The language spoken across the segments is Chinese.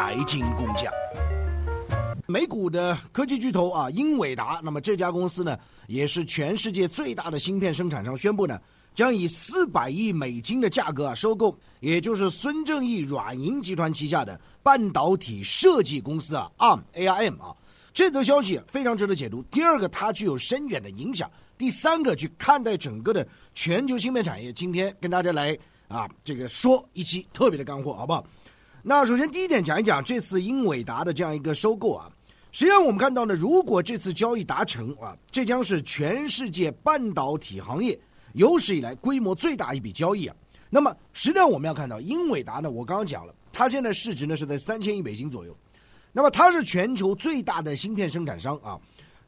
财经工匠。美股的科技巨头啊，英伟达，那么这家公司呢，也是全世界最大的芯片生产商，宣布呢，将以四百亿美金的价格啊，收购，也就是孙正义软银集团旗下的半导体设计公司啊，ARM ARM 啊。这则消息非常值得解读。第二个，它具有深远的影响；第三个，去看待整个的全球芯片产业。今天跟大家来啊，这个说一期特别的干货，好不好？那首先第一点讲一讲这次英伟达的这样一个收购啊。实际上，我们看到呢，如果这次交易达成啊，这将是全世界半导体行业有史以来规模最大一笔交易啊。那么，实际上我们要看到，英伟达呢，我刚刚讲了，它现在市值呢是在三千亿美金左右。那么，它是全球最大的芯片生产商啊。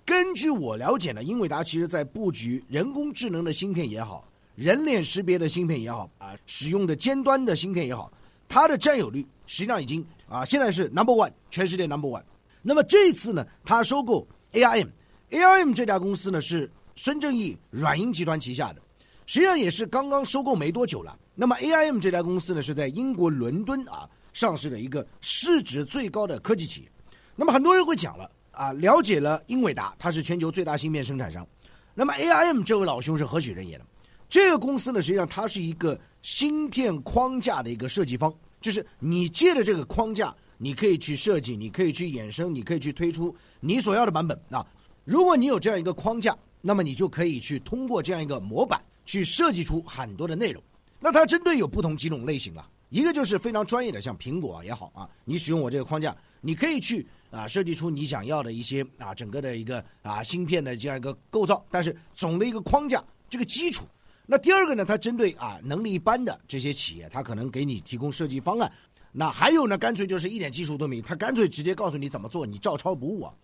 根据我了解呢，英伟达其实在布局人工智能的芯片也好，人脸识别的芯片也好啊，使用的尖端的芯片也好，它的占有率实际上已经啊，现在是 number one，全世界 number one。那么这次呢，他收购 ARM，ARM 这家公司呢是孙正义软银集团旗下的，实际上也是刚刚收购没多久了。那么 ARM 这家公司呢是在英国伦敦啊上市的一个市值最高的科技企业。那么很多人会讲了啊，了解了英伟达，它是全球最大芯片生产商。那么 ARM 这位老兄是何许人也呢？这个公司呢，实际上它是一个芯片框架的一个设计方，就是你借着这个框架。你可以去设计，你可以去衍生，你可以去推出你所要的版本啊。如果你有这样一个框架，那么你就可以去通过这样一个模板去设计出很多的内容。那它针对有不同几种类型了，一个就是非常专业的，像苹果也好啊，你使用我这个框架，你可以去啊设计出你想要的一些啊整个的一个啊芯片的这样一个构造，但是总的一个框架这个基础。那第二个呢，它针对啊能力一般的这些企业，它可能给你提供设计方案。那还有呢，干脆就是一点技术都没，他干脆直接告诉你怎么做，你照抄不误啊。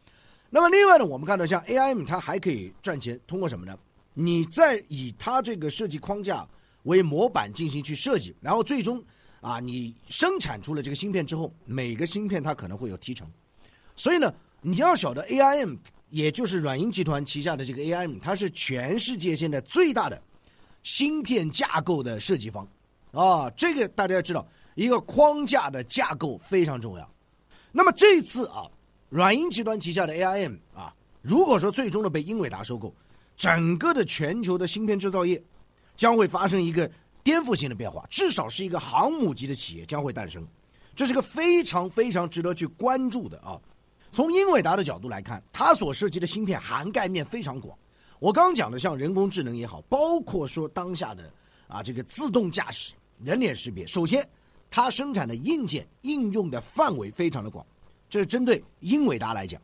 那么另外呢，我们看到像 AIM，它还可以赚钱，通过什么呢？你在以它这个设计框架为模板进行去设计，然后最终啊，你生产出了这个芯片之后，每个芯片它可能会有提成。所以呢，你要晓得 AIM，也就是软银集团旗下的这个 AIM，它是全世界现在最大的芯片架构的设计方啊，这个大家要知道。一个框架的架构非常重要。那么这次啊，软银集团旗下的 AIM 啊，如果说最终的被英伟达收购，整个的全球的芯片制造业将会发生一个颠覆性的变化，至少是一个航母级的企业将会诞生。这是个非常非常值得去关注的啊。从英伟达的角度来看，它所涉及的芯片涵盖面非常广。我刚讲的像人工智能也好，包括说当下的啊这个自动驾驶、人脸识别，首先。它生产的硬件应用的范围非常的广，这是针对英伟达来讲。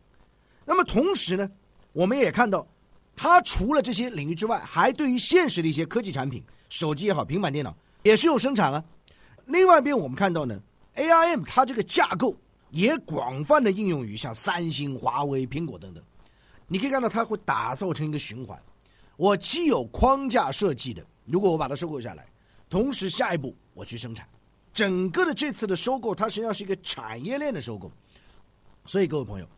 那么同时呢，我们也看到，它除了这些领域之外，还对于现实的一些科技产品，手机也好，平板电脑也是有生产啊。另外一边我们看到呢，ARM 它这个架构也广泛的应用于像三星、华为、苹果等等。你可以看到，它会打造成一个循环。我既有框架设计的，如果我把它收购下来，同时下一步我去生产。整个的这次的收购，它实际上是一个产业链的收购，所以各位朋友，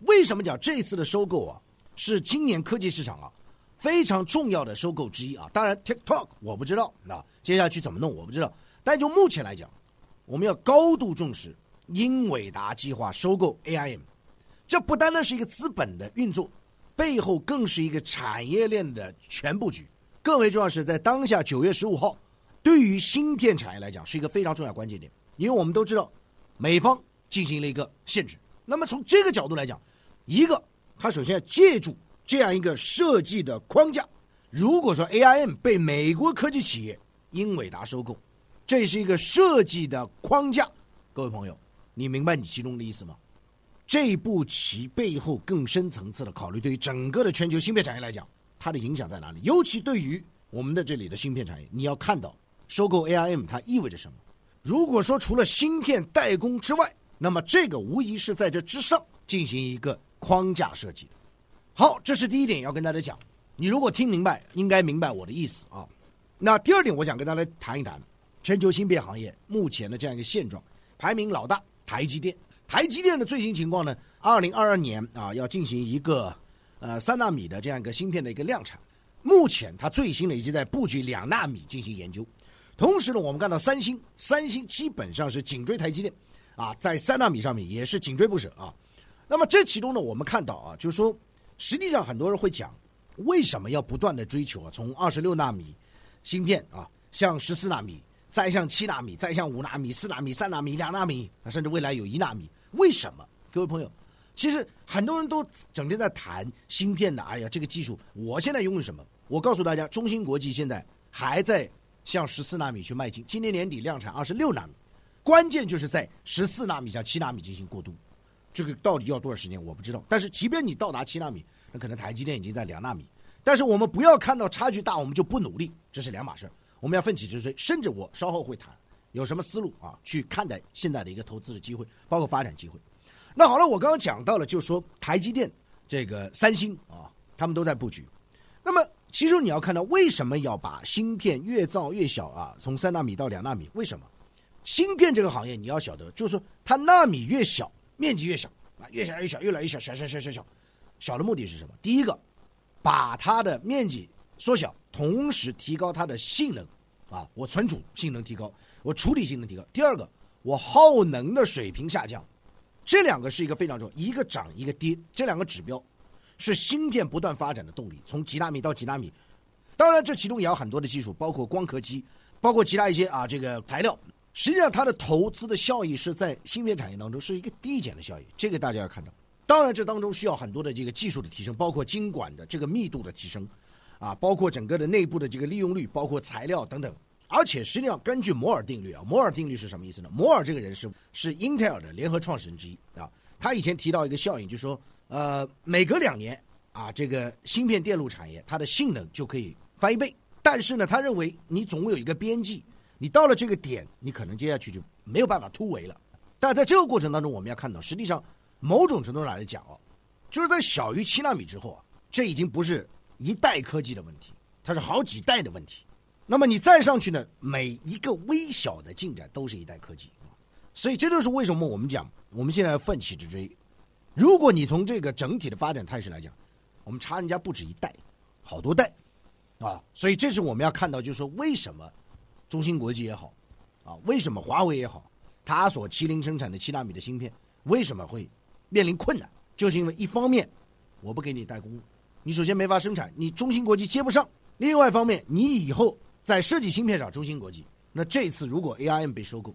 为什么讲这次的收购啊，是今年科技市场啊非常重要的收购之一啊？当然，TikTok 我不知道，那接下去怎么弄我不知道，但就目前来讲，我们要高度重视英伟达计划收购 AIM，这不单单是一个资本的运作，背后更是一个产业链的全布局。更为重要是在当下九月十五号。对于芯片产业来讲，是一个非常重要关键点，因为我们都知道，美方进行了一个限制。那么从这个角度来讲，一个，它首先要借助这样一个设计的框架。如果说 AIM 被美国科技企业英伟达收购，这是一个设计的框架。各位朋友，你明白你其中的意思吗？这步棋背后更深层次的考虑，对于整个的全球芯片产业来讲，它的影响在哪里？尤其对于我们的这里的芯片产业，你要看到。收购 ARM 它意味着什么？如果说除了芯片代工之外，那么这个无疑是在这之上进行一个框架设计。好，这是第一点要跟大家讲。你如果听明白，应该明白我的意思啊。那第二点，我想跟大家谈一谈全球芯片行业目前的这样一个现状。排名老大台积电，台积电的最新情况呢？二零二二年啊，要进行一个呃三纳米的这样一个芯片的一个量产。目前它最新的已经在布局两纳米进行研究。同时呢，我们看到三星，三星基本上是紧追台积电，啊，在三纳米上面也是紧追不舍啊。那么这其中呢，我们看到啊，就是说，实际上很多人会讲，为什么要不断的追求啊，从二十六纳米芯片啊，向十四纳米，再向七纳米，再向五纳米、四纳米、三纳米、两纳米，甚至未来有一纳米，为什么？各位朋友，其实很多人都整天在谈芯片的，哎呀，这个技术，我现在用什么？我告诉大家，中芯国际现在还在向十四纳米去迈进，今年年底量产二十六纳米，关键就是在十四纳米向七纳米进行过渡。这个到底要多少时间我不知道，但是即便你到达七纳米，那可能台积电已经在两纳米。但是我们不要看到差距大，我们就不努力，这是两码事我们要奋起直追，甚至我稍后会谈有什么思路啊，去看待现在的一个投资的机会，包括发展机会。那好了，我刚刚讲到了，就是说台积电、这个三星啊，他们都在布局。那么其实你要看到，为什么要把芯片越造越小啊？从三纳米到两纳米，为什么？芯片这个行业你要晓得，就是说它纳米越小。面积越小啊，越小越小，越来越小，小小小小小，小的目的是什么？第一个，把它的面积缩小，同时提高它的性能，啊，我存储性能提高，我处理性能提高。第二个，我耗能的水平下降，这两个是一个非常重要，一个涨一个跌，这两个指标是芯片不断发展的动力。从几纳米到几纳米，当然这其中也有很多的技术，包括光刻机，包括其他一些啊这个材料。实际上，它的投资的效益是在芯片产业当中是一个递减的效益，这个大家要看到。当然，这当中需要很多的这个技术的提升，包括晶管的这个密度的提升，啊，包括整个的内部的这个利用率，包括材料等等。而且，实际上根据摩尔定律啊，摩尔定律是什么意思呢？摩尔这个人是是英特尔的联合创始人之一啊。他以前提到一个效应，就是说，呃，每隔两年啊，这个芯片电路产业它的性能就可以翻一倍。但是呢，他认为你总有一个边际。你到了这个点，你可能接下去就没有办法突围了。但在这个过程当中，我们要看到，实际上某种程度上来讲哦，就是在小于七纳米之后啊，这已经不是一代科技的问题，它是好几代的问题。那么你再上去呢，每一个微小的进展都是一代科技。所以这就是为什么我们讲，我们现在奋起直追。如果你从这个整体的发展态势来讲，我们差人家不止一代，好多代啊。所以这是我们要看到，就是说为什么。中芯国际也好，啊，为什么华为也好，它所麒麟生产的七纳米的芯片为什么会面临困难？就是因为一方面我不给你代工，你首先没法生产，你中芯国际接不上；另外一方面，你以后在设计芯片上，中芯国际，那这次如果 ARM 被收购，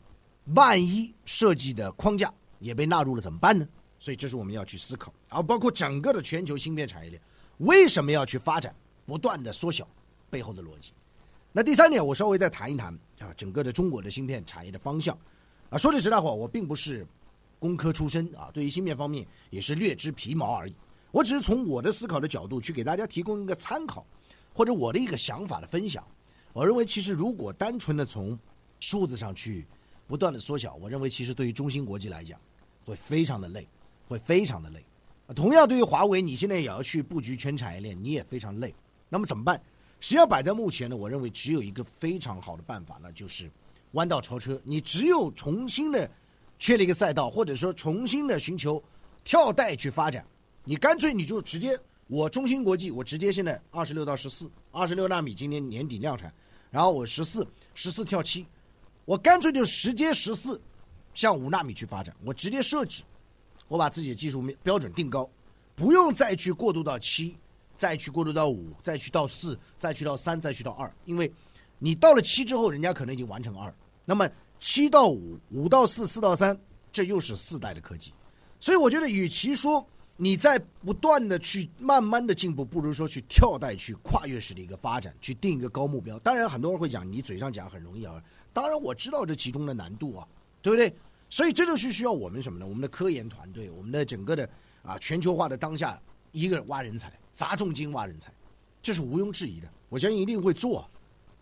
万一设计的框架也被纳入了怎么办呢？所以这是我们要去思考，而包括整个的全球芯片产业链为什么要去发展，不断的缩小背后的逻辑。那第三点，我稍微再谈一谈啊，整个的中国的芯片产业的方向，啊，说句实在话，我并不是工科出身啊，对于芯片方面也是略知皮毛而已。我只是从我的思考的角度去给大家提供一个参考，或者我的一个想法的分享。我认为，其实如果单纯的从数字上去不断的缩小，我认为其实对于中芯国际来讲会非常的累，会非常的累。同样，对于华为，你现在也要去布局全产业链，你也非常累。那么怎么办？实际上摆在目前呢，我认为只有一个非常好的办法，那就是弯道超车。你只有重新的确立一个赛道，或者说重新的寻求跳代去发展。你干脆你就直接，我中芯国际，我直接现在二十六到十四，二十六纳米今年年底量产，然后我十四，十四跳七，我干脆就直接十四向五纳米去发展。我直接设置，我把自己的技术标准定高，不用再去过渡到七。再去过渡到五，再去到四，再去到三，再去到二，因为，你到了七之后，人家可能已经完成二。那么七到五，五到四，四到三，这又是四代的科技。所以我觉得，与其说你在不断的去慢慢的进步，不如说去跳代，去跨越式的一个发展，去定一个高目标。当然，很多人会讲，你嘴上讲很容易啊。当然，我知道这其中的难度啊，对不对？所以这就是需要我们什么呢？我们的科研团队，我们的整个的啊全球化的当下，一个挖人才。砸重金挖人才，这是毋庸置疑的。我相信一定会做。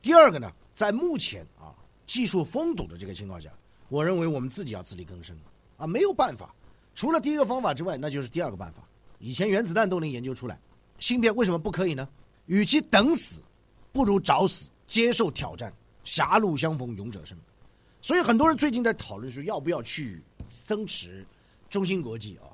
第二个呢，在目前啊技术封堵的这个情况下，我认为我们自己要自力更生啊，没有办法。除了第一个方法之外，那就是第二个办法。以前原子弹都能研究出来，芯片为什么不可以呢？与其等死，不如找死，接受挑战。狭路相逢勇者胜。所以很多人最近在讨论说，要不要去增持中芯国际啊？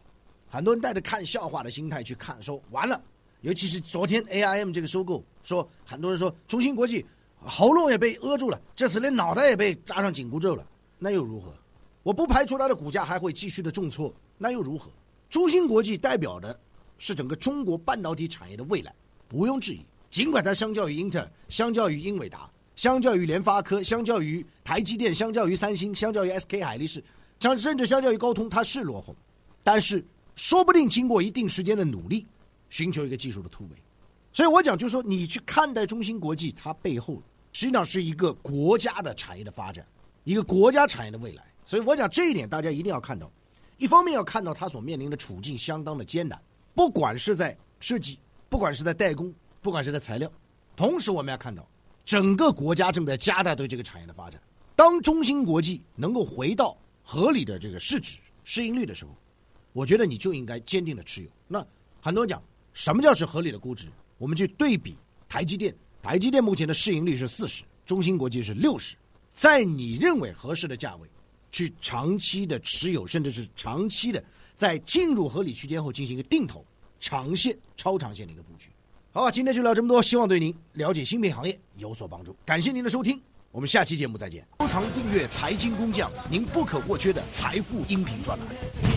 很多人带着看笑话的心态去看，说完了。尤其是昨天 A I M 这个收购，说很多人说中芯国际喉咙也被扼住了，这次连脑袋也被扎上紧箍咒了，那又如何？我不排除它的股价还会继续的重挫，那又如何？中芯国际代表的是整个中国半导体产业的未来，不用质疑。尽管它相较于英特尔、相较于英伟达、相较于联发科、相较于台积电、相较于三星、相较于 SK 海力士，相甚至相较于高通，它是落后，但是说不定经过一定时间的努力，寻求一个技术的突围。所以我讲，就是说你去看待中芯国际，它背后实际上是一个国家的产业的发展，一个国家产业的未来。所以我讲这一点，大家一定要看到。一方面要看到它所面临的处境相当的艰难，不管是在设计，不管是在代工，不管是在材料。同时，我们要看到整个国家正在加大对这个产业的发展。当中芯国际能够回到合理的这个市值、市盈率的时候，我觉得你就应该坚定的持有。那很多人讲什么叫是合理的估值？我们去对比台积电，台积电目前的市盈率是四十，中芯国际是六十，在你认为合适的价位。去长期的持有，甚至是长期的在进入合理区间后进行一个定投，长线、超长线的一个布局。好，今天就聊这么多，希望对您了解芯片行业有所帮助。感谢您的收听，我们下期节目再见。收藏订阅财经工匠，您不可或缺的财富音频专栏。